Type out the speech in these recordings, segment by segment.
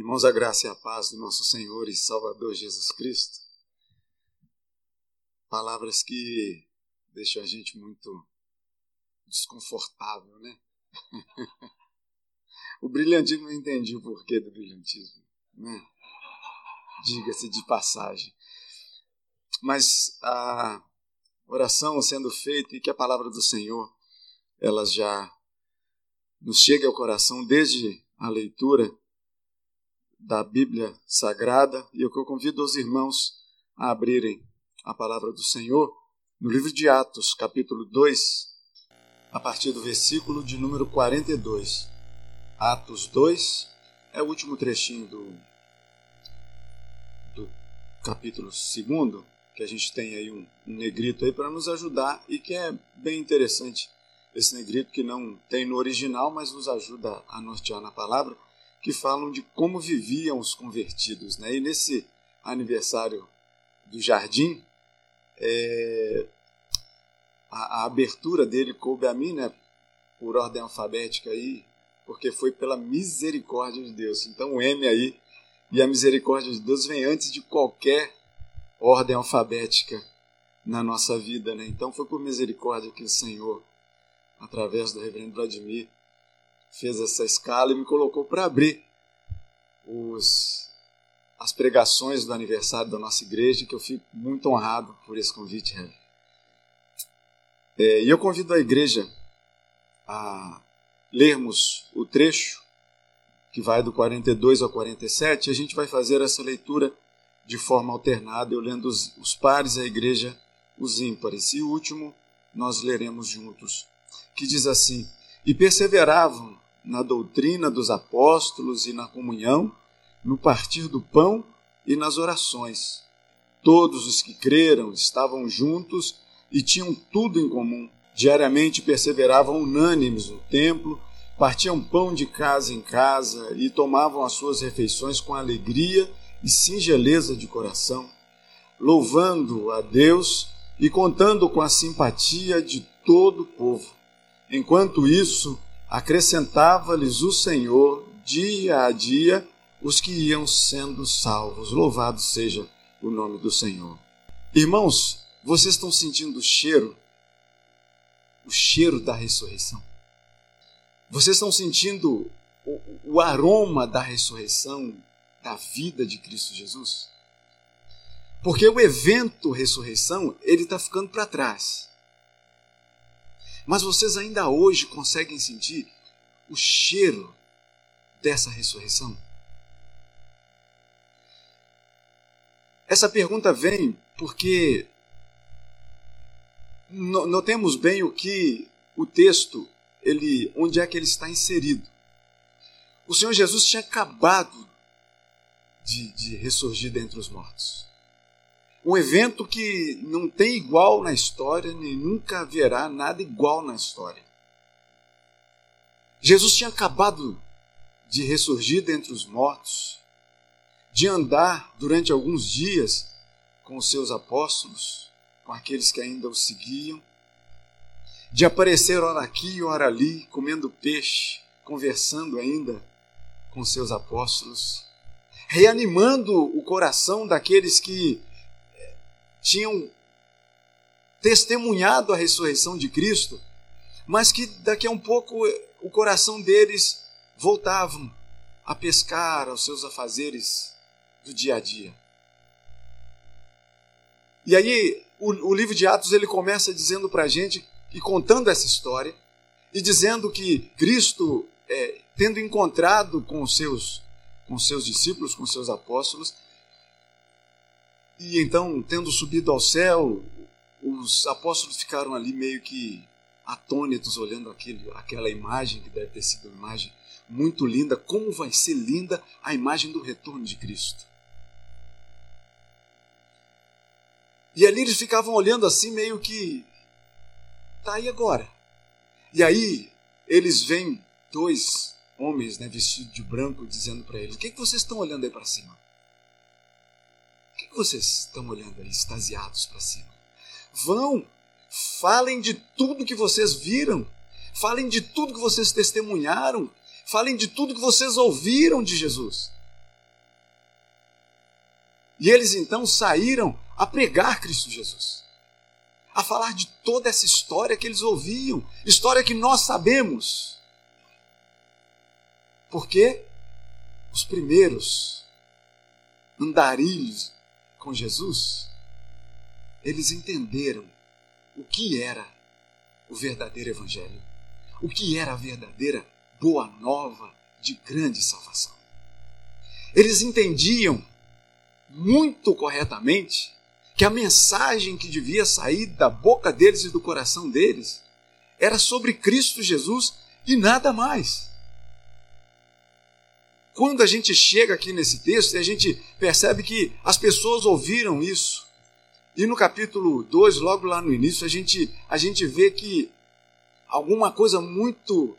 Irmãos, a graça e a paz do nosso Senhor e Salvador Jesus Cristo. Palavras que deixam a gente muito desconfortável, né? o brilhantismo eu entendi o porquê do brilhantismo, né? Diga-se de passagem. Mas a oração sendo feita e que a palavra do Senhor, elas já nos chega ao coração desde a leitura da Bíblia Sagrada e eu convido os irmãos a abrirem a palavra do Senhor no livro de Atos, capítulo 2, a partir do versículo de número 42. Atos 2 é o último trechinho do, do capítulo 2, que a gente tem aí um, um negrito aí para nos ajudar e que é bem interessante esse negrito que não tem no original, mas nos ajuda a nortear na palavra que falam de como viviam os convertidos. Né? E nesse aniversário do jardim, é, a, a, abertura dele coube a mim, né, por ordem alfabética aí, porque foi pela misericórdia de Deus. Então o M aí e a misericórdia de Deus vem antes de qualquer ordem alfabética na nossa vida, né? Então foi por misericórdia que o Senhor, através do Reverendo Vladimir, fez essa escala e me colocou para abrir os, as pregações do aniversário da nossa igreja, que eu fico muito honrado por esse convite, É, e eu convido a igreja a lermos o trecho que vai do 42 ao 47. A gente vai fazer essa leitura de forma alternada, eu lendo os, os pares, a igreja os ímpares. E o último nós leremos juntos, que diz assim: E perseveravam na doutrina dos apóstolos e na comunhão, no partir do pão e nas orações. Todos os que creram estavam juntos e tinham tudo em comum. Diariamente perseveravam unânimes no templo, partiam pão de casa em casa e tomavam as suas refeições com alegria e singeleza de coração, louvando a Deus e contando com a simpatia de todo o povo. Enquanto isso, acrescentava-lhes o Senhor dia a dia os que iam sendo salvos. Louvado seja o nome do Senhor. Irmãos, vocês estão sentindo o cheiro? O cheiro da ressurreição. Vocês estão sentindo o, o aroma da ressurreição, da vida de Cristo Jesus? Porque o evento ressurreição, ele está ficando para trás. Mas vocês ainda hoje conseguem sentir o cheiro dessa ressurreição? Essa pergunta vem porque notemos bem o que o texto, ele, onde é que ele está inserido. O Senhor Jesus tinha acabado de, de ressurgir dentre os mortos. Um evento que não tem igual na história, nem nunca haverá nada igual na história. Jesus tinha acabado de ressurgir dentre os mortos, de andar durante alguns dias com os seus apóstolos, com aqueles que ainda o seguiam, de aparecer ora aqui, ora ali, comendo peixe, conversando ainda com seus apóstolos, reanimando o coração daqueles que tinham testemunhado a ressurreição de Cristo, mas que daqui a um pouco o coração deles voltavam a pescar aos seus afazeres do dia a dia. E aí o, o livro de Atos ele começa dizendo para a gente e contando essa história e dizendo que Cristo, é, tendo encontrado com os seus com seus discípulos, com seus apóstolos, e então, tendo subido ao céu, os apóstolos ficaram ali meio que atônitos, olhando aquele, aquela imagem, que deve ter sido uma imagem muito linda. Como vai ser linda a imagem do retorno de Cristo? E ali eles ficavam olhando assim, meio que. Tá aí agora. E aí eles veem dois homens né, vestidos de branco dizendo para eles: O que, que vocês estão olhando aí para cima? Que vocês estão olhando aí, extasiados para cima? Vão, falem de tudo que vocês viram, falem de tudo que vocês testemunharam, falem de tudo que vocês ouviram de Jesus. E eles então saíram a pregar Cristo Jesus, a falar de toda essa história que eles ouviam, história que nós sabemos. Porque os primeiros andarilhos com Jesus, eles entenderam o que era o verdadeiro Evangelho, o que era a verdadeira boa nova de grande salvação. Eles entendiam muito corretamente que a mensagem que devia sair da boca deles e do coração deles era sobre Cristo Jesus e nada mais. Quando a gente chega aqui nesse texto, a gente percebe que as pessoas ouviram isso. E no capítulo 2, logo lá no início, a gente, a gente vê que alguma coisa muito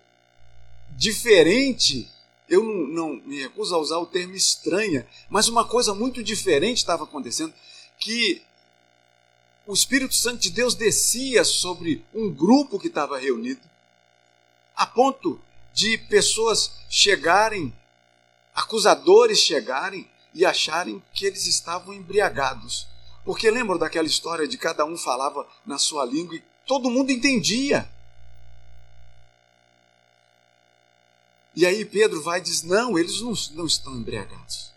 diferente eu não, não, me recuso a usar o termo estranha, mas uma coisa muito diferente estava acontecendo, que o Espírito Santo de Deus descia sobre um grupo que estava reunido, a ponto de pessoas chegarem, acusadores chegarem e acharem que eles estavam embriagados. Porque lembram daquela história de cada um falava na sua língua e todo mundo entendia. E aí Pedro vai e diz: Não, eles não, não estão embriagados.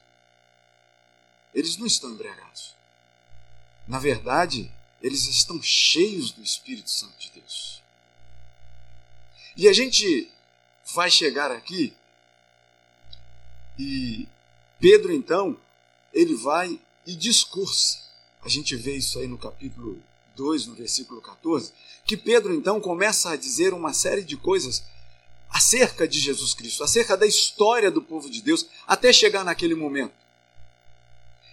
Eles não estão embriagados. Na verdade, eles estão cheios do Espírito Santo de Deus. E a gente vai chegar aqui e Pedro então, ele vai e discursa. A gente vê isso aí no capítulo 2, no versículo 14, que Pedro então começa a dizer uma série de coisas acerca de Jesus Cristo, acerca da história do povo de Deus, até chegar naquele momento.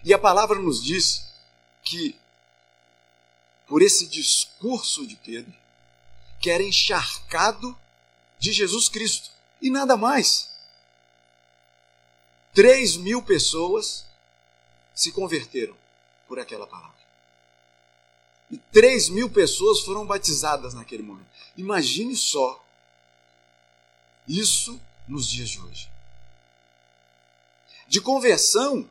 E a palavra nos diz que, por esse discurso de Pedro, que era encharcado de Jesus Cristo, e nada mais. Três mil pessoas se converteram por aquela palavra. E três mil pessoas foram batizadas naquele momento. Imagine só isso nos dias de hoje. De conversão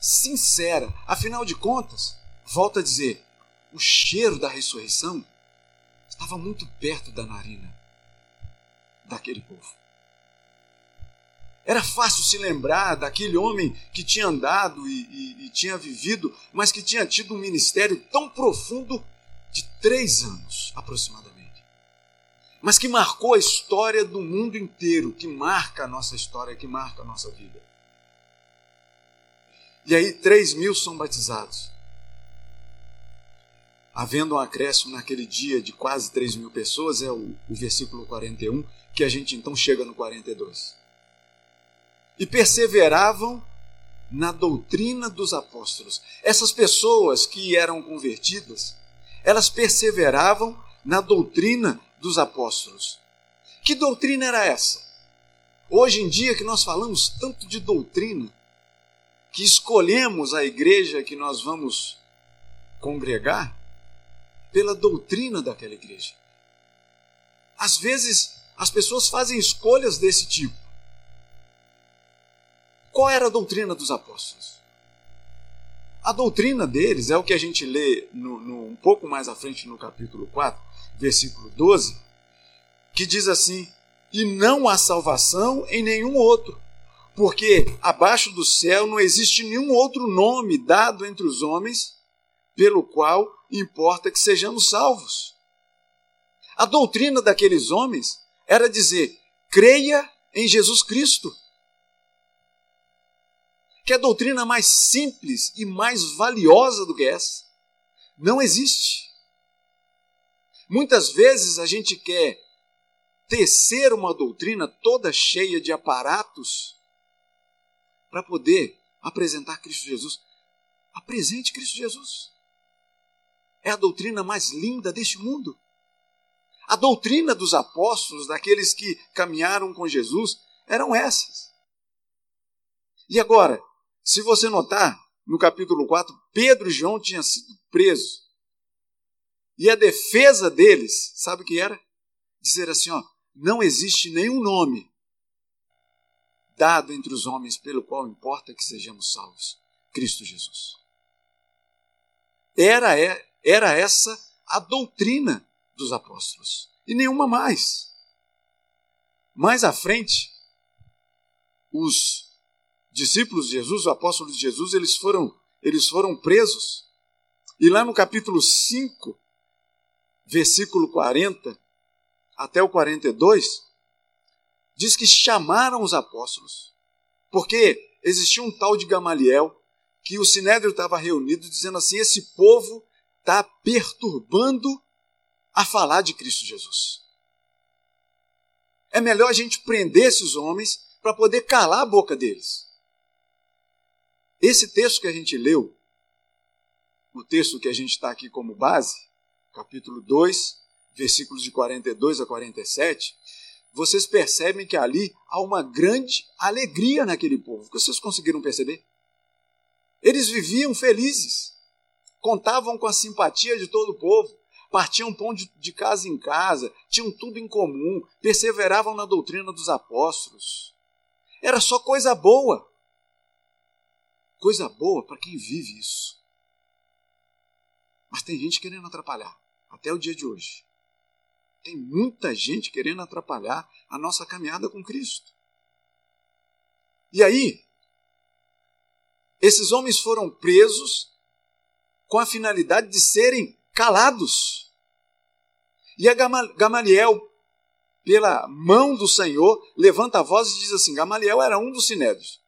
sincera. Afinal de contas, volto a dizer, o cheiro da ressurreição estava muito perto da narina daquele povo. Era fácil se lembrar daquele homem que tinha andado e, e, e, tinha vivido, mas que tinha tido um ministério tão profundo de três anos aproximadamente mas que marcou a história do mundo inteiro, que marca a nossa história, que marca a nossa vida. E aí, 3 mil são batizados. Havendo um acréscimo naquele dia de quase 3 mil pessoas, é o, o versículo 41, que a gente então chega no 42. E perseveravam na doutrina dos apóstolos. Essas pessoas que eram convertidas, elas perseveravam na doutrina dos apóstolos. Que doutrina era essa? Hoje em dia que nós falamos tanto de doutrina, que escolhemos a igreja que nós vamos congregar pela doutrina daquela igreja. Às vezes as pessoas fazem escolhas desse tipo. Qual era a doutrina dos apóstolos? A doutrina deles é o que a gente lê no, no, um pouco mais à frente no capítulo 4, versículo 12, que diz assim: E não há salvação em nenhum outro, porque abaixo do céu não existe nenhum outro nome dado entre os homens pelo qual importa que sejamos salvos. A doutrina daqueles homens era dizer: creia em Jesus Cristo. Que a doutrina mais simples e mais valiosa do que essa não existe. Muitas vezes a gente quer tecer uma doutrina toda cheia de aparatos para poder apresentar Cristo Jesus. Apresente Cristo Jesus. É a doutrina mais linda deste mundo. A doutrina dos apóstolos, daqueles que caminharam com Jesus, eram essas. E agora, se você notar, no capítulo 4, Pedro e João tinham sido presos. E a defesa deles, sabe o que era? Dizer assim: ó, não existe nenhum nome dado entre os homens pelo qual importa que sejamos salvos: Cristo Jesus. Era, é, era essa a doutrina dos apóstolos. E nenhuma mais. Mais à frente, os discípulos de Jesus, os apóstolos de Jesus, eles foram, eles foram presos. E lá no capítulo 5, versículo 40 até o 42, diz que chamaram os apóstolos, porque existia um tal de Gamaliel que o sinédrio estava reunido dizendo assim: esse povo está perturbando a falar de Cristo Jesus. É melhor a gente prender esses homens para poder calar a boca deles. Esse texto que a gente leu, o texto que a gente está aqui como base, capítulo 2, versículos de 42 a 47, vocês percebem que ali há uma grande alegria naquele povo. Vocês conseguiram perceber? Eles viviam felizes, contavam com a simpatia de todo o povo, partiam pão de, de casa em casa, tinham tudo em comum, perseveravam na doutrina dos apóstolos. Era só coisa boa. Coisa boa para quem vive isso. Mas tem gente querendo atrapalhar, até o dia de hoje. Tem muita gente querendo atrapalhar a nossa caminhada com Cristo. E aí, esses homens foram presos com a finalidade de serem calados. E a Gamaliel, pela mão do Senhor, levanta a voz e diz assim: Gamaliel era um dos sinédrios,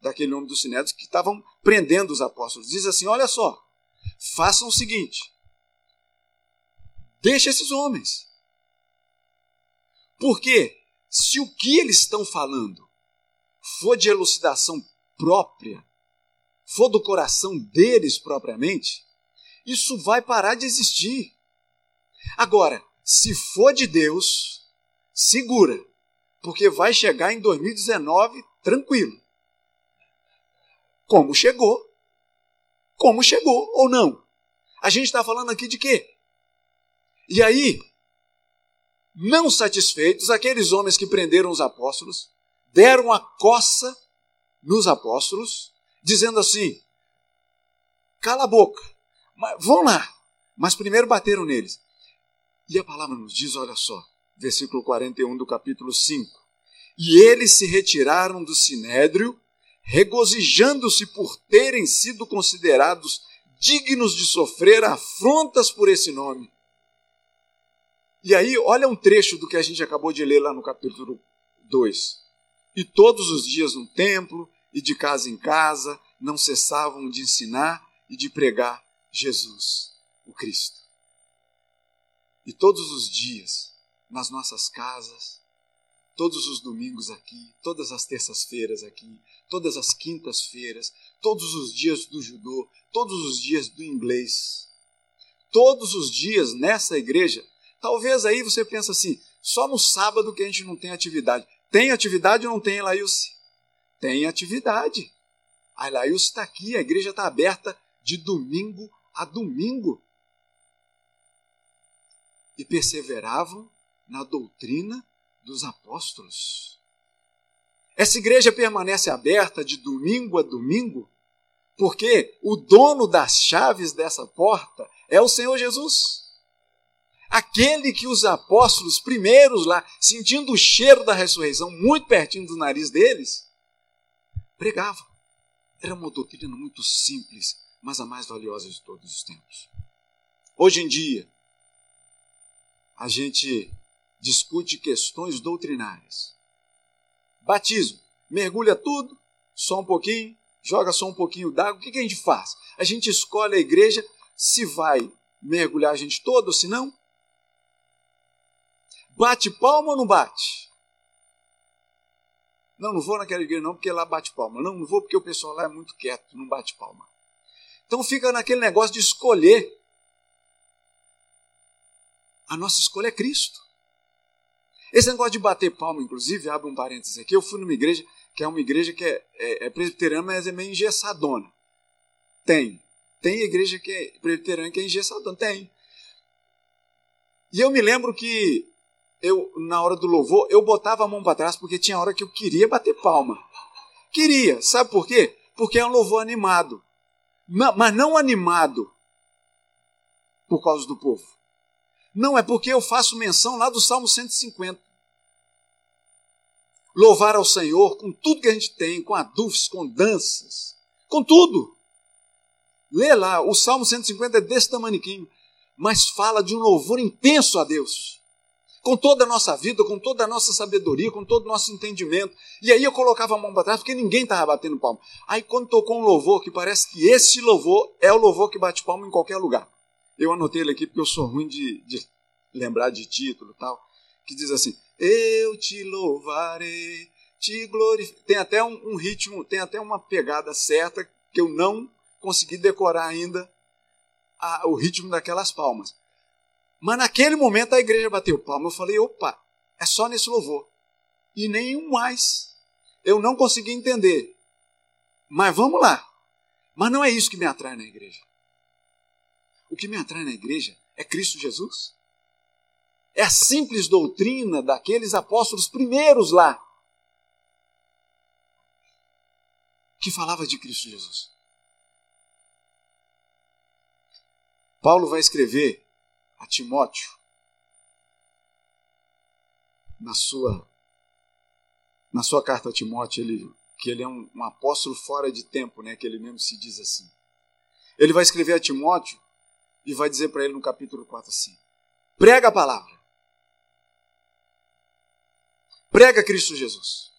daquele nome dos sinédrios que estavam prendendo os apóstolos. Diz assim: Olha só, façam o seguinte: deixa esses homens. Porque se o que eles estão falando for de elucidação própria, for do coração deles propriamente, isso vai parar de existir. Agora, se for de Deus, segura, porque vai chegar em 2019 tranquilo. Como chegou. Como chegou ou não. A gente está falando aqui de quê? E aí, não satisfeitos, aqueles homens que prenderam os apóstolos deram a coça nos apóstolos, dizendo assim: cala a boca, vão lá. Mas primeiro bateram neles. E a palavra nos diz: olha só, versículo 41 do capítulo 5. E eles se retiraram do sinédrio, regozijando-se por terem sido considerados dignos de sofrer afrontas por esse nome. E aí, olha um trecho do que a gente acabou de ler lá no capítulo 2. E todos os dias no templo e de casa em casa não cessavam de ensinar e de pregar Jesus, o Cristo. E todos os dias, nas nossas casas, todos os domingos aqui, todas as terças-feiras aqui, todas as quintas-feiras, todos os dias do judô, todos os dias do inglês, todos os dias nessa igreja Talvez aí você pense assim, só no sábado que a gente não tem atividade. Tem atividade ou não tem, Laílce? Tem atividade. A Laílce está aqui, a igreja está aberta de domingo a domingo. E perseveravam na doutrina dos apóstolos. Essa igreja permanece aberta de domingo a domingo, porque o dono das chaves dessa porta é o Senhor Jesus. Aquele que os apóstolos primeiros lá, sentindo o cheiro da ressurreição muito pertinho do nariz deles, pregavam. Era uma doutrina muito simples, mas a mais valiosa de todos os tempos. Hoje em dia, a gente discute questões doutrinárias. Batismo, mergulha tudo, só um pouquinho, joga só um pouquinho d'água. O que, que a gente faz? A gente escolhe a igreja se vai mergulhar a gente todo, se não, Bate palma ou não bate? Não, não vou naquela igreja não, porque lá bate palma. Não, não vou porque o pessoal lá é muito quieto, não bate palma. Então fica naquele negócio de escolher. A nossa escolha é Cristo. Esse negócio de bater palma, inclusive, abre um parênteses aqui, eu fui numa igreja que é uma igreja que é, é, é presbiteriana, mas é meio engessadona. Tem. Tem igreja que é presbiteriana que é engessadona. Tem. E eu me lembro que eu na hora do louvor, eu botava a mão para trás porque tinha hora que eu queria bater palma. Queria, sabe por quê? Porque é um louvor animado. Mas não animado por causa do povo. Não, é porque eu faço menção lá do Salmo 150. Louvar ao Senhor com tudo que a gente tem, com adufes, com danças, com tudo. Lê lá, o Salmo 150 é desse tamaniquinho, mas fala de um louvor intenso a Deus. Com toda a nossa vida, com toda a nossa sabedoria, com todo o nosso entendimento. E aí eu colocava a mão para trás porque ninguém estava batendo palma. Aí quando tocou um louvor, que parece que esse louvor é o louvor que bate palma em qualquer lugar. Eu anotei ele aqui porque eu sou ruim de, de lembrar de título e tal. Que diz assim: Eu te louvarei, te glorificarei. Tem até um, um ritmo, tem até uma pegada certa que eu não consegui decorar ainda a, o ritmo daquelas palmas. Mas naquele momento a igreja bateu palma. Eu falei, opa, é só nesse louvor. E nenhum mais. Eu não consegui entender. Mas vamos lá. Mas não é isso que me atrai na igreja. O que me atrai na igreja é Cristo Jesus. É a simples doutrina daqueles apóstolos primeiros lá. Que falava de Cristo Jesus. Paulo vai escrever a Timóteo na sua na sua carta a Timóteo ele que ele é um, um, apóstolo fora de tempo, né? Que ele mesmo se diz assim. Ele vai escrever a Timóteo e vai dizer para ele no capítulo 4 assim: prega a palavra, prega Cristo Jesus.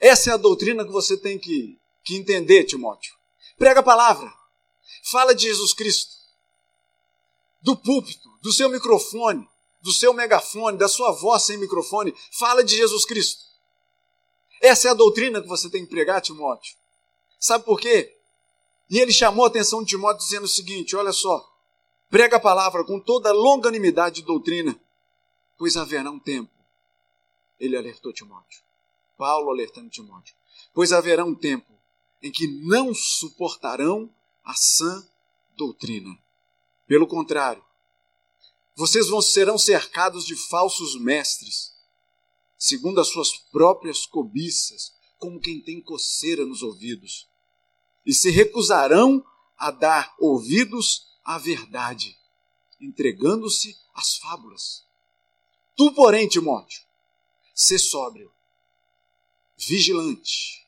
Essa é a doutrina que você tem que, que entender, Timóteo. Prega a palavra, fala de Jesus Cristo do púlpito, do seu microfone, do seu megafone, da sua voz sem microfone, fala de Jesus Cristo. Essa é a doutrina que você tem que pregar, Timóteo. Sabe por quê? E ele chamou a atenção de Timóteo dizendo o seguinte: olha só, prega a palavra com toda longanimidade de doutrina, pois haverá um tempo. Ele alertou Timóteo. Paulo alertando Timóteo. Pois haverá um tempo em que não suportarão a sã doutrina pelo contrário, vocês vão, serão cercados de falsos mestres, segundo as suas próprias cobiças, como quem tem coceira nos ouvidos, e se recusarão a dar ouvidos à verdade, entregando-se às fábulas. Tu, porém, Timóteo, sê sóbrio, vigilante,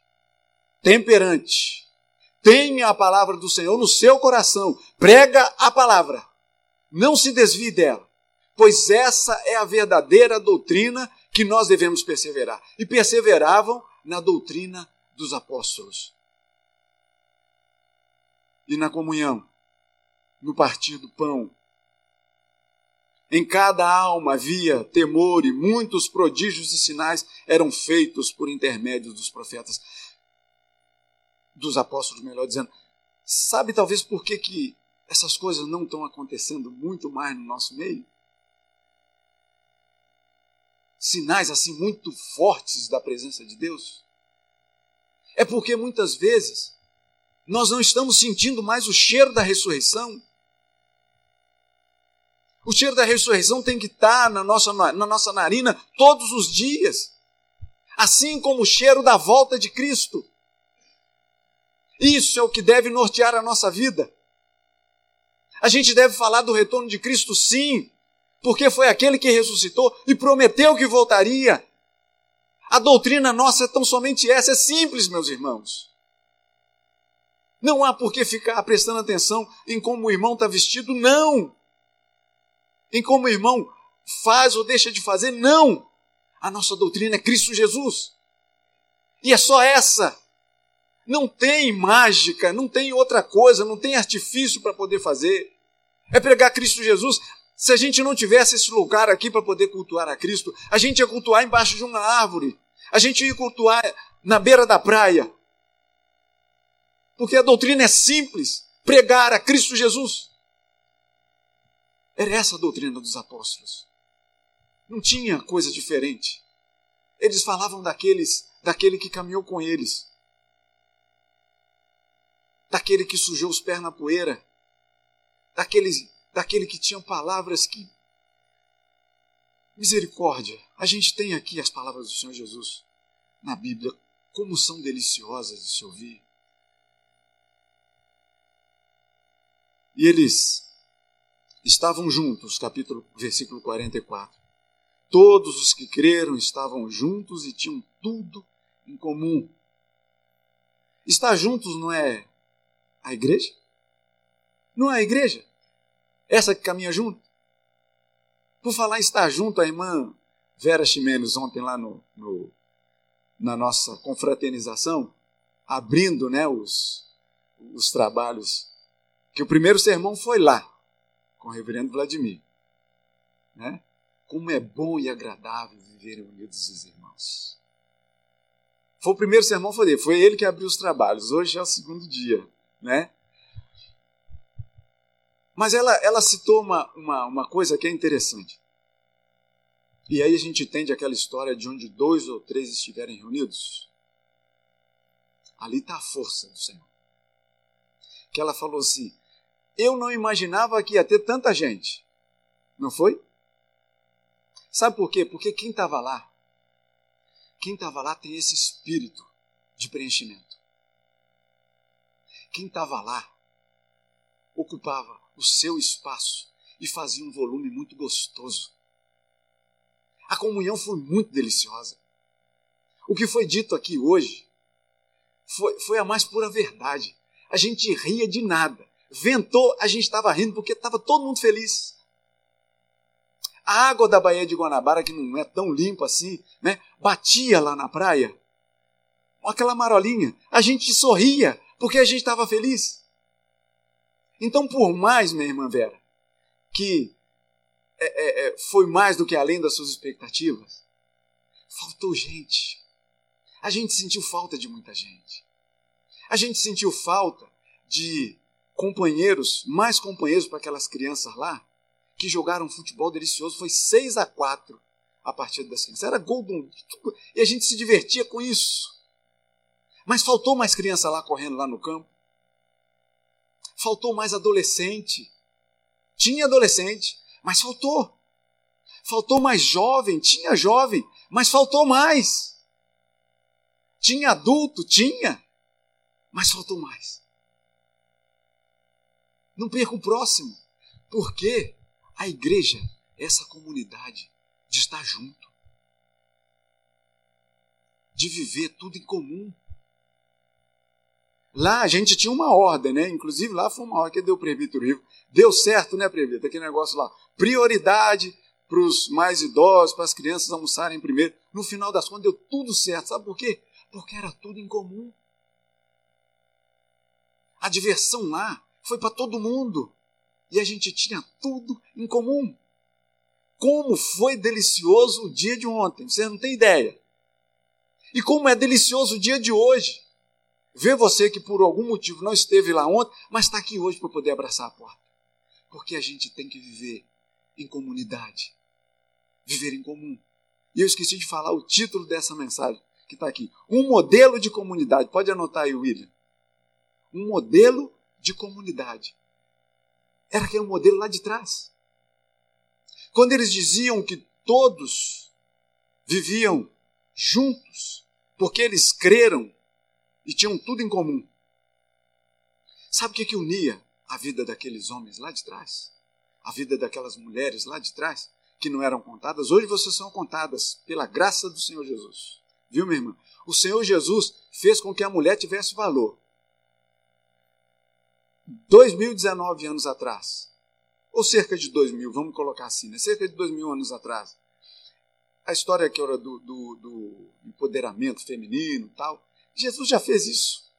temperante, Tenha a palavra do Senhor no seu coração. Prega a palavra. Não se desvie dela, pois essa é a verdadeira doutrina que nós devemos perseverar. E perseveravam na doutrina dos apóstolos. E na comunhão, no partir do pão. Em cada alma havia temor e muitos prodígios e sinais eram feitos por intermédio dos profetas dos apóstolos, melhor dizendo. Sabe talvez por que, que essas coisas não estão acontecendo muito mais no nosso meio? Sinais assim muito fortes da presença de Deus? É porque muitas vezes nós não estamos sentindo mais o cheiro da ressurreição. O cheiro da ressurreição tem que estar na nossa, na nossa narina todos os dias. Assim como o cheiro da volta de Cristo. Isso é o que deve nortear a nossa vida. A gente deve falar do retorno de Cristo, sim, porque foi aquele que ressuscitou e prometeu que voltaria. A doutrina nossa é tão somente essa, é simples, meus irmãos. Não há por que ficar prestando atenção em como o irmão está vestido, não. Em como o irmão faz ou deixa de fazer, não. A nossa doutrina é Cristo Jesus. E é só essa. Não tem mágica, não tem outra coisa, não tem artifício para poder fazer. É pregar Cristo Jesus. Se a gente não tivesse esse lugar aqui para poder cultuar a Cristo, a gente ia cultuar embaixo de uma árvore. A gente ia cultuar na beira da praia. Porque a doutrina é simples: pregar a Cristo Jesus. Era essa a doutrina dos apóstolos. Não tinha coisa diferente. Eles falavam daqueles, daquele que caminhou com eles daquele que sujou os pés na poeira, daquele, daquele que tinha palavras que. Misericórdia, a gente tem aqui as palavras do Senhor Jesus na Bíblia, como são deliciosas de se ouvir. E eles estavam juntos, capítulo, versículo 44. Todos os que creram estavam juntos e tinham tudo em comum. Estar juntos não é a igreja? Não é a igreja? Essa que caminha junto? Por falar em estar junto, a irmã Vera Ximenes, ontem lá no, no na nossa confraternização, abrindo né, os, os trabalhos, que o primeiro sermão foi lá, com o reverendo Vladimir. Né? Como é bom e agradável viverem unidos os irmãos. Foi o primeiro sermão, foi ele, foi ele que abriu os trabalhos. Hoje é o segundo dia, né? Mas ela, ela citou uma, uma, uma coisa que é interessante. E aí a gente entende aquela história de onde dois ou três estiverem reunidos. Ali está a força do Senhor. Que ela falou assim: Eu não imaginava que ia ter tanta gente. Não foi? Sabe por quê? Porque quem estava lá, quem estava lá tem esse espírito de preenchimento. Quem estava lá ocupava o seu espaço e fazia um volume muito gostoso. A comunhão foi muito deliciosa. O que foi dito aqui hoje foi, foi a mais pura verdade. A gente ria de nada. Ventou, a gente estava rindo porque estava todo mundo feliz. A água da Baía de Guanabara, que não é tão limpa assim, né, batia lá na praia. Aquela marolinha. A gente sorria porque a gente estava feliz. Então, por mais, minha irmã Vera, que é, é, é, foi mais do que além das suas expectativas, faltou gente. A gente sentiu falta de muita gente. A gente sentiu falta de companheiros, mais companheiros para aquelas crianças lá, que jogaram futebol delicioso. Foi 6 a 4 a partida das crianças. Era gol do... E a gente se divertia com isso. Mas faltou mais criança lá correndo lá no campo faltou mais adolescente. Tinha adolescente, mas faltou. Faltou mais jovem, tinha jovem, mas faltou mais. Tinha adulto, tinha, mas faltou mais. Não perca o próximo, porque a igreja é essa comunidade de estar junto, de viver tudo em comum. Lá a gente tinha uma ordem, né? Inclusive lá foi uma ordem que deu o presbítero Ivo. Deu certo, né, presbítero? Aquele negócio lá. Prioridade para os mais idosos, para as crianças almoçarem primeiro. No final das contas deu tudo certo. Sabe por quê? Porque era tudo em comum. A diversão lá foi para todo mundo. E a gente tinha tudo em comum. Como foi delicioso o dia de ontem, você não tem ideia. E como é delicioso o dia de hoje. Ver você que por algum motivo não esteve lá ontem, mas está aqui hoje para poder abraçar a porta. Porque a gente tem que viver em comunidade. Viver em comum. E eu esqueci de falar o título dessa mensagem que está aqui. Um modelo de comunidade. Pode anotar aí, William. Um modelo de comunidade. Era aquele modelo lá de trás. Quando eles diziam que todos viviam juntos, porque eles creram e tinham tudo em comum. Sabe o que, que unia a vida daqueles homens lá de trás? A vida daquelas mulheres lá de trás, que não eram contadas? Hoje vocês são contadas pela graça do Senhor Jesus. Viu, minha irmã? O Senhor Jesus fez com que a mulher tivesse valor. 2019 anos atrás, ou cerca de 2000, vamos colocar assim, né? cerca de 2000 anos atrás, a história que era do, do, do empoderamento feminino tal, Jesus já fez isso.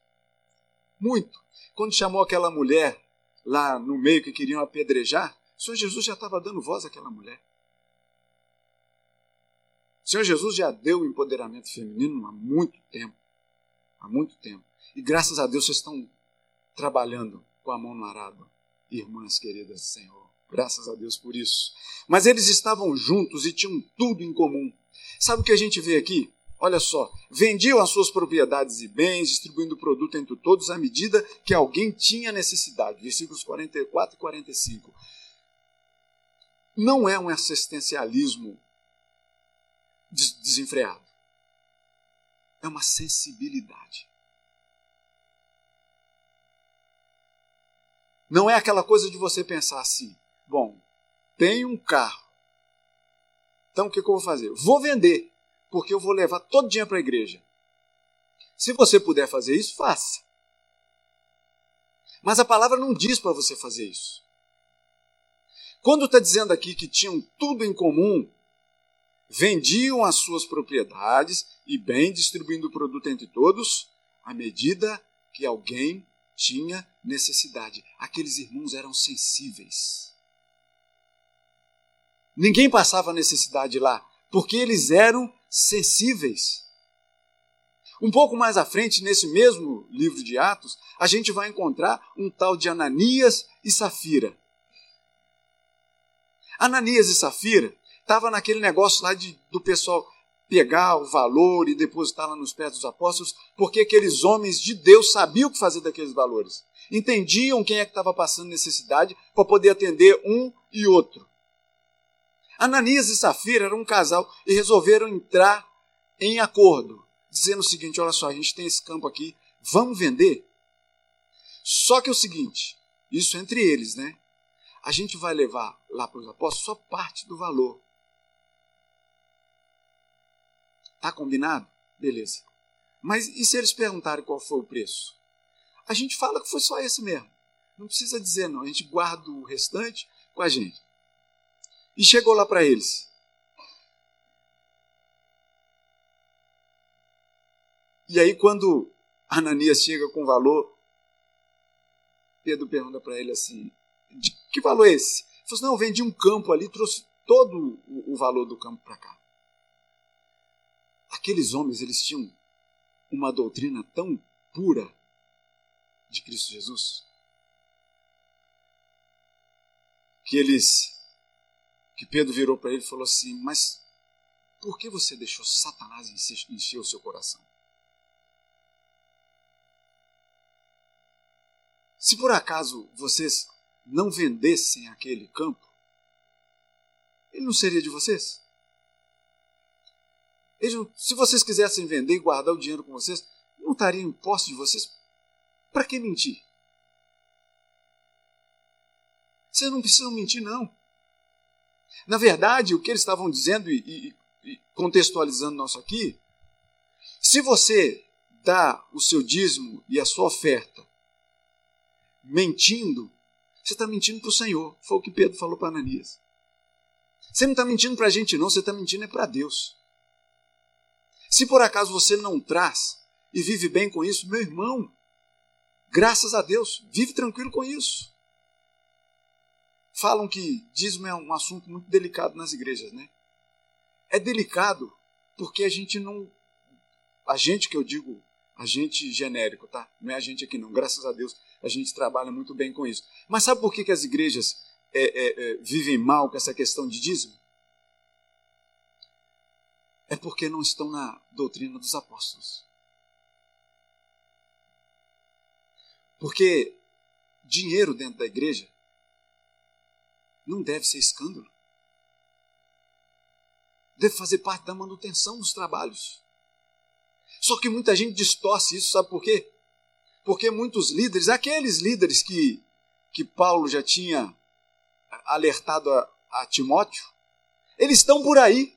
Muito. Quando chamou aquela mulher lá no meio que queriam apedrejar, o Senhor Jesus já estava dando voz àquela mulher. O Senhor Jesus já deu empoderamento feminino há muito tempo. Há muito tempo. E graças a Deus vocês estão trabalhando com a mão no arado, irmãs queridas do Senhor. Graças a Deus por isso. Mas eles estavam juntos e tinham tudo em comum. Sabe o que a gente vê aqui? Olha só, vendiam as suas propriedades e bens, distribuindo o produto entre todos à medida que alguém tinha necessidade. Versículos 44 e 45. Não é um assistencialismo desenfreado. É uma sensibilidade. Não é aquela coisa de você pensar assim: bom, tenho um carro. Então o que, que eu vou fazer? Vou vender, porque eu vou levar todo o dinheiro para a igreja. Se você puder fazer isso, faça. Mas a palavra não diz para você fazer isso. Quando está dizendo aqui que tinham tudo em comum, vendiam as suas propriedades e bem distribuindo o produto entre todos, à medida que alguém tinha necessidade. Aqueles irmãos eram sensíveis. Ninguém passava necessidade lá, porque eles eram sensíveis. Um pouco mais à frente, nesse mesmo livro de Atos, a gente vai encontrar um tal de Ananias e Safira. Ananias e Safira estava naquele negócio lá de, do pessoal pegar o valor e depositar lá nos pés dos apóstolos, porque aqueles homens de Deus sabiam o que fazer daqueles valores. Entendiam quem é que estava passando necessidade para poder atender um e outro. Ananias e Safira eram um casal e resolveram entrar em acordo dizendo o seguinte: olha só, a gente tem esse campo aqui, vamos vender? Só que é o seguinte, isso entre eles, né? A gente vai levar lá para os apóstolos só parte do valor. Tá combinado? Beleza. Mas e se eles perguntarem qual foi o preço? A gente fala que foi só esse mesmo. Não precisa dizer, não. A gente guarda o restante com a gente. E chegou lá para eles. E aí, quando Ananias chega com valor, Pedro pergunta para ele assim: de que valor é esse? Ele falou assim: não, eu vendi um campo ali, trouxe todo o valor do campo para cá. Aqueles homens, eles tinham uma doutrina tão pura de Cristo Jesus que eles que Pedro virou para ele e falou assim: Mas por que você deixou Satanás encher o seu coração? Se por acaso vocês não vendessem aquele campo, ele não seria de vocês? Ele, se vocês quisessem vender e guardar o dinheiro com vocês, não estaria em posse de vocês? Para que mentir? Vocês não precisam mentir, não. Na verdade, o que eles estavam dizendo e, e, e contextualizando nosso aqui, se você dá o seu dízimo e a sua oferta mentindo, você está mentindo para o Senhor. Foi o que Pedro falou para Ananias. Você não está mentindo para a gente, não, você está mentindo é para Deus. Se por acaso você não traz e vive bem com isso, meu irmão, graças a Deus, vive tranquilo com isso. Falam que dízimo é um assunto muito delicado nas igrejas, né? É delicado porque a gente não. A gente que eu digo, a gente genérico, tá? Não é a gente aqui não, graças a Deus a gente trabalha muito bem com isso. Mas sabe por que, que as igrejas é, é, é, vivem mal com essa questão de dízimo? É porque não estão na doutrina dos apóstolos. Porque dinheiro dentro da igreja não deve ser escândalo. Deve fazer parte da manutenção dos trabalhos. Só que muita gente distorce isso, sabe por quê? Porque muitos líderes, aqueles líderes que, que Paulo já tinha alertado a, a Timóteo, eles estão por aí.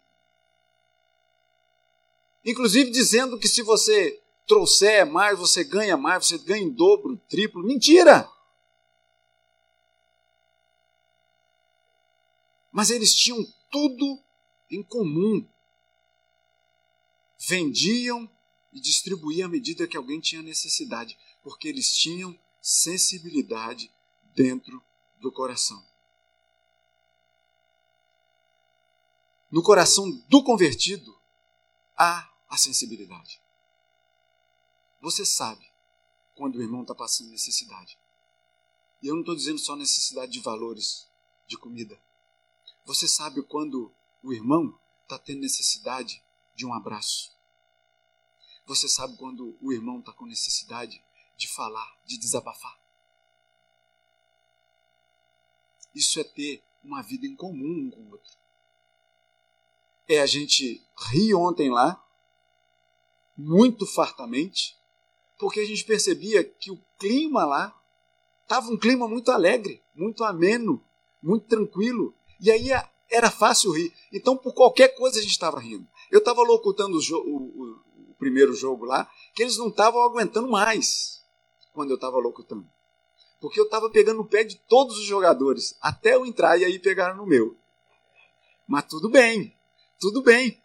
Inclusive dizendo que se você trouxer mais, você ganha mais, você ganha em dobro, triplo. Mentira! Mas eles tinham tudo em comum. Vendiam e distribuíam à medida que alguém tinha necessidade porque eles tinham sensibilidade dentro do coração. No coração do convertido há a sensibilidade. Você sabe quando o irmão está passando necessidade. E eu não estou dizendo só necessidade de valores, de comida. Você sabe quando o irmão está tendo necessidade de um abraço. Você sabe quando o irmão está com necessidade de falar, de desabafar. Isso é ter uma vida em comum um com o outro. É a gente rir ontem lá, muito fartamente, porque a gente percebia que o clima lá estava um clima muito alegre, muito ameno, muito tranquilo. E aí era fácil rir. Então, por qualquer coisa a gente estava rindo. Eu estava locutando o, o, o, primeiro jogo lá, que eles não estavam aguentando mais quando eu estava locutando. Porque eu estava pegando no pé de todos os jogadores, até eu entrar e aí pegaram no meu. Mas tudo bem, tudo bem.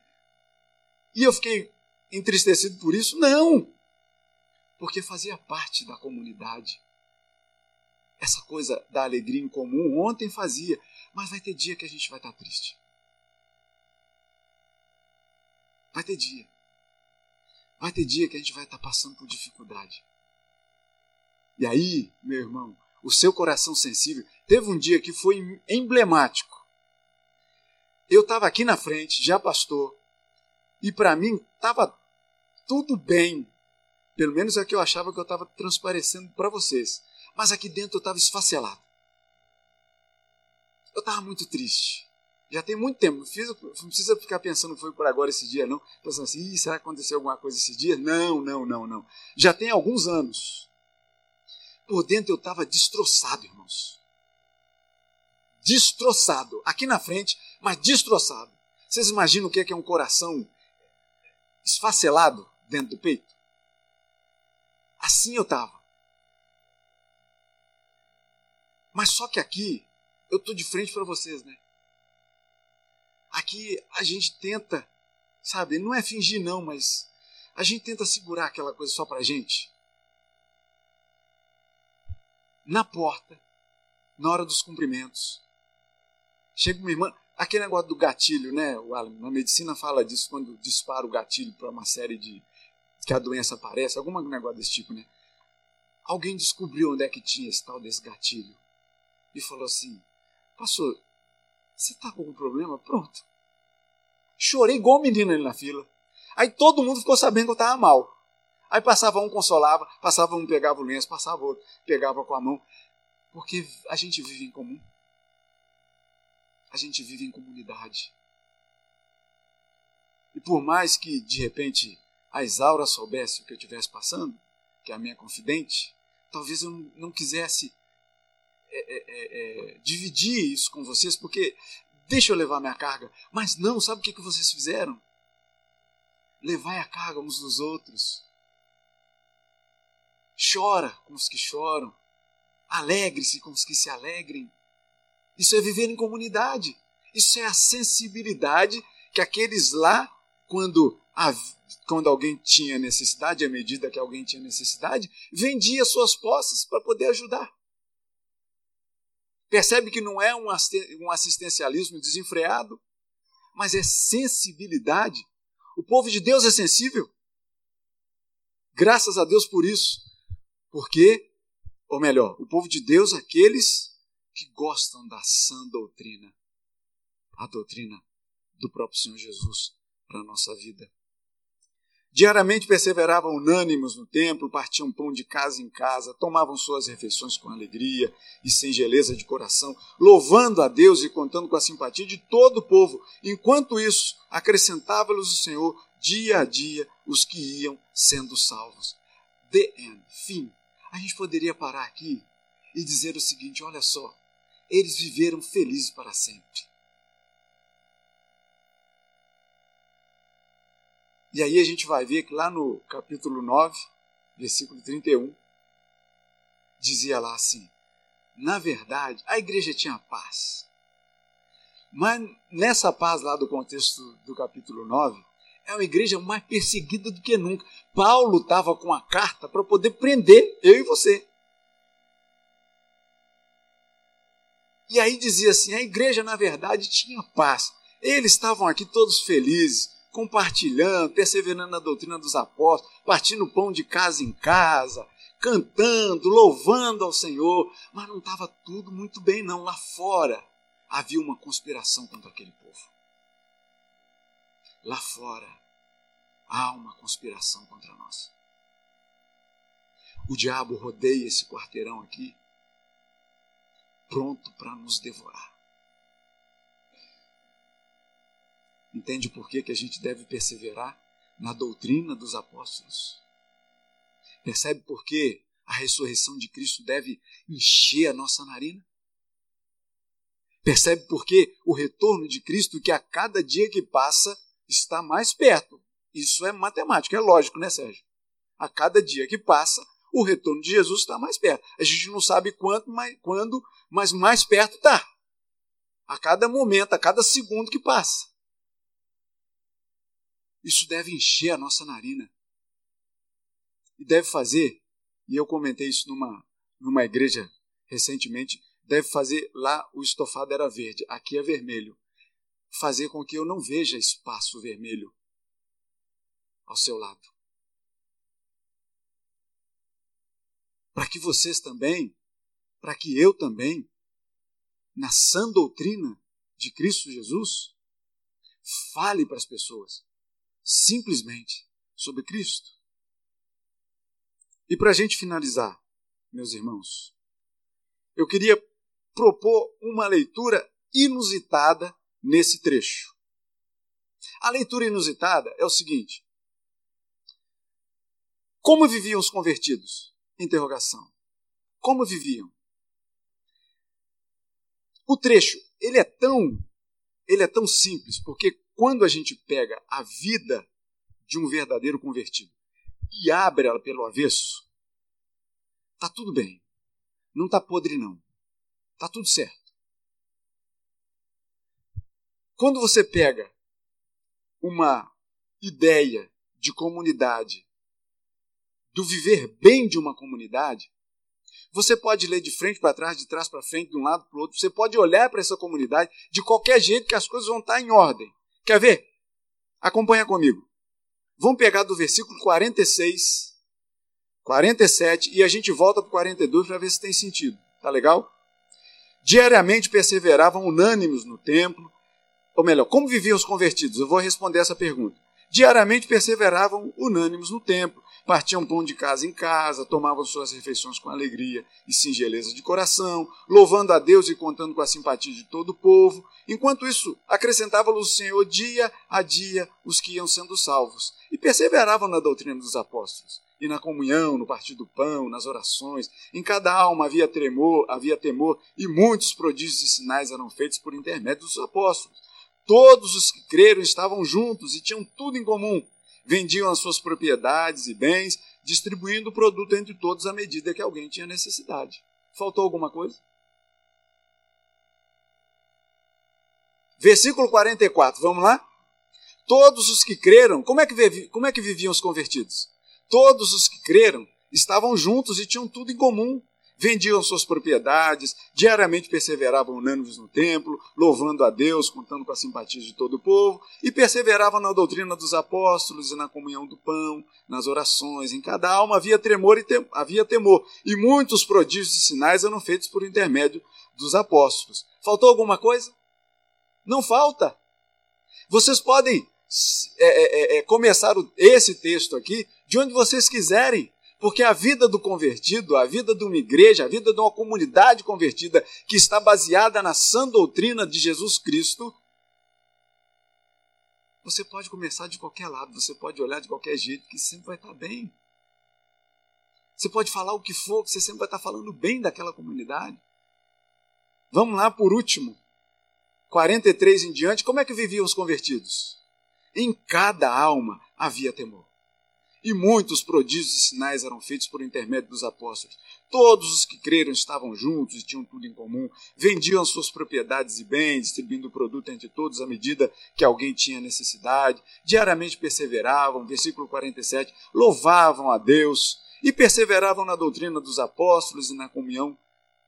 E eu fiquei entristecido por isso? Não! Porque fazia parte da comunidade. Essa coisa da alegria em comum, ontem fazia, mas vai ter dia que a gente vai estar triste. Vai ter dia. Vai ter dia que a gente vai estar passando por dificuldade. E aí, meu irmão, o seu coração sensível, teve um dia que foi emblemático. Eu estava aqui na frente, já pastor, e para mim estava tudo bem. Pelo menos é o que eu achava que eu estava transparecendo para vocês. Mas aqui dentro eu estava esfacelado. Eu estava muito triste. Já tem muito tempo. Não precisa ficar pensando foi por agora esse dia, não. Pensando assim, será que aconteceu alguma coisa esse dia? Não, não, não, não. Já tem alguns anos. Por dentro eu estava destroçado, irmãos. Destroçado. Aqui na frente, mas destroçado. Vocês imaginam o que é, que é um coração esfacelado dentro do peito? Assim eu estava. Mas só que aqui, eu estou de frente para vocês, né? Aqui a gente tenta, sabe, não é fingir não, mas a gente tenta segurar aquela coisa só para gente. Na porta, na hora dos cumprimentos, chega uma irmã, aquele negócio do gatilho, né? O Alan, na medicina fala disso quando dispara o gatilho para uma série de que a doença aparece, algum negócio desse tipo, né? Alguém descobriu onde é que tinha esse tal desse gatilho e falou assim: Pastor, você tá com algum problema? Pronto. Chorei igual um menino ali na fila. Aí todo mundo ficou sabendo que eu estava mal. Aí passava um, consolava, passava um, pegava o lenço, passava outro, pegava com a mão. Porque a gente vive em comum. A gente vive em comunidade. E por mais que, de repente, a Isaura soubesse o que eu estivesse passando, que é a minha confidente, talvez eu não quisesse é, é, é, é, dividir isso com vocês, porque deixa eu levar minha carga. Mas não, sabe o que, que vocês fizeram? Levai a carga uns dos outros. Chora com os que choram. Alegre-se com os que se alegrem. Isso é viver em comunidade. Isso é a sensibilidade que aqueles lá, quando, a, quando alguém tinha necessidade, à medida que alguém tinha necessidade, vendia suas posses para poder ajudar. Percebe que não é um assistencialismo desenfreado, mas é sensibilidade. O povo de Deus é sensível. Graças a Deus por isso. Porque, ou melhor, o povo de Deus, aqueles que gostam da sã doutrina, a doutrina do próprio Senhor Jesus para a nossa vida. Diariamente perseveravam unânimes no templo, partiam pão de casa em casa, tomavam suas refeições com alegria e singeleza de coração, louvando a Deus e contando com a simpatia de todo o povo. Enquanto isso, acrescentava-lhes o Senhor dia a dia os que iam sendo salvos. The end, fim. A gente poderia parar aqui e dizer o seguinte: olha só, eles viveram felizes para sempre. E aí a gente vai ver que lá no capítulo 9, versículo 31, dizia lá assim: na verdade, a igreja tinha paz. Mas nessa paz lá do contexto do capítulo 9, é uma igreja mais perseguida do que nunca. Paulo estava com a carta para poder prender eu e você. E aí dizia assim: a igreja, na verdade, tinha paz. Eles estavam aqui todos felizes, compartilhando, perseverando na doutrina dos apóstolos, partindo pão de casa em casa, cantando, louvando ao Senhor, mas não estava tudo muito bem, não. Lá fora havia uma conspiração contra aquele povo. Lá fora há uma conspiração contra nós. O diabo rodeia esse quarteirão aqui, pronto para nos devorar. Entende por que, que a gente deve perseverar na doutrina dos apóstolos? Percebe por que a ressurreição de Cristo deve encher a nossa narina? Percebe por que o retorno de Cristo, que a cada dia que passa, está mais perto. Isso é matemática, é lógico, né, Sérgio? A cada dia que passa, o retorno de Jesus está mais perto. A gente não sabe quanto, mas, quando, mas mais perto está. A cada momento, a cada segundo que passa. Isso deve encher a nossa narina. E deve fazer, e eu comentei isso numa, numa igreja recentemente, deve fazer lá o estofado era verde, aqui é vermelho. Fazer com que eu não veja espaço vermelho ao seu lado. Para que vocês também, para que eu também, na sã doutrina de Cristo Jesus, fale para as pessoas simplesmente sobre Cristo. E para a gente finalizar, meus irmãos, eu queria propor uma leitura inusitada nesse trecho. A leitura inusitada é o seguinte: Como viviam os convertidos? Interrogação. Como viviam? O trecho, ele é tão ele é tão simples, porque quando a gente pega a vida de um verdadeiro convertido e abre ela pelo avesso, tá tudo bem. Não tá podre não. Tá tudo certo. Quando você pega uma ideia de comunidade, do viver bem de uma comunidade, você pode ler de frente para trás, de trás para frente, de um lado para o outro. Você pode olhar para essa comunidade de qualquer jeito que as coisas vão estar em ordem. Quer ver? Acompanha comigo. Vamos pegar do versículo 46, 47 e a gente volta para o 42 para ver se tem sentido. Tá legal? Diariamente perseveravam unânimes no templo. Ou melhor, como viviam os convertidos? Eu vou responder essa pergunta. Diariamente perseveravam unânimes no templo, partiam pão de casa em casa, tomavam suas refeições com alegria e singeleza de coração, louvando a Deus e contando com a simpatia de todo o povo. Enquanto isso, acrescentava-lhe o Senhor dia a dia os que iam sendo salvos, e perseveravam na doutrina dos apóstolos, e na comunhão, no partir do pão, nas orações. Em cada alma havia tremor, havia temor, e muitos prodígios e sinais eram feitos por intermédio dos apóstolos. Todos os que creram estavam juntos e tinham tudo em comum vendiam as suas propriedades e bens, distribuindo o produto entre todos à medida que alguém tinha necessidade. Faltou alguma coisa? Versículo 44, vamos lá? Todos os que creram, como é que, vivi, como é que viviam os convertidos? Todos os que creram estavam juntos e tinham tudo em comum vendiam suas propriedades, diariamente perseveravam unânimes no templo, louvando a Deus, contando com a simpatia de todo o povo, e perseveravam na doutrina dos apóstolos e na comunhão do pão, nas orações. Em cada alma havia tremor e tem, havia temor, e muitos prodígios e sinais eram feitos por intermédio dos apóstolos. Faltou alguma coisa? Não falta. Vocês podem é, é, é, começar esse texto aqui de onde vocês quiserem. Porque a vida do convertido, a vida de uma igreja, a vida de uma comunidade convertida que está baseada na sã doutrina de Jesus Cristo, você pode começar de qualquer lado, você pode olhar de qualquer jeito, que sempre vai estar bem. Você pode falar o que for, que você sempre vai estar falando bem daquela comunidade. Vamos lá por último. 43 em diante, como é que viviam os convertidos? Em cada alma havia temor. E muitos prodígios e sinais eram feitos por intermédio dos apóstolos. Todos os que creram estavam juntos e tinham tudo em comum, vendiam suas propriedades e bens, distribuindo o produto entre todos à medida que alguém tinha necessidade, diariamente perseveravam, versículo 47, louvavam a Deus e perseveravam na doutrina dos apóstolos e na comunhão,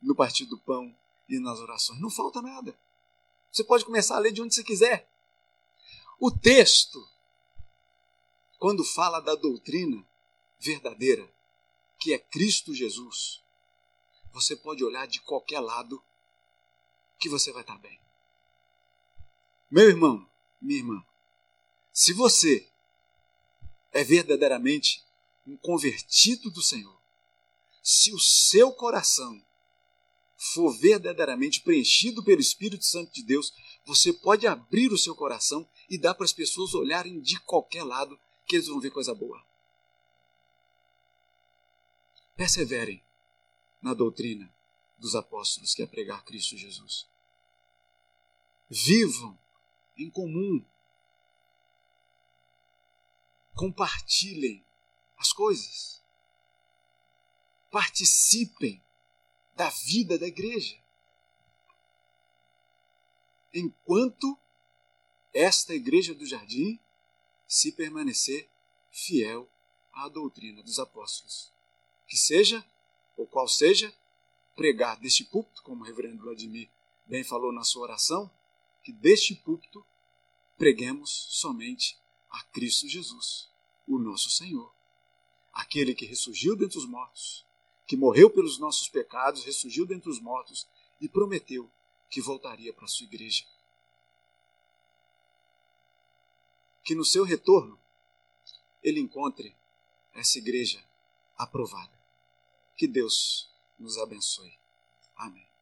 no partido do pão e nas orações. Não falta nada. Você pode começar a ler de onde você quiser. O texto quando fala da doutrina verdadeira, que é Cristo Jesus, você pode olhar de qualquer lado que você vai estar bem. Meu irmão, minha irmã, se você é verdadeiramente um convertido do Senhor, se o seu coração for verdadeiramente preenchido pelo Espírito Santo de Deus, você pode abrir o seu coração e dar para as pessoas olharem de qualquer lado que eles vão ver coisa boa. Perseverem na doutrina dos apóstolos, que é pregar Cristo Jesus. vivam em comum, compartilhem as coisas, participem da vida da igreja. Enquanto esta igreja do jardim se permanecer fiel à doutrina dos apóstolos. Que seja, ou qual seja, pregar deste púlpito, como o reverendo Vladimir bem falou na sua oração, que deste púlpito preguemos somente a Cristo Jesus, o nosso Senhor, aquele que ressurgiu dentre os mortos, que morreu pelos nossos pecados, ressurgiu dentre os mortos e prometeu que voltaria para a sua igreja. Que no seu retorno ele encontre essa igreja aprovada. Que Deus nos abençoe. Amém.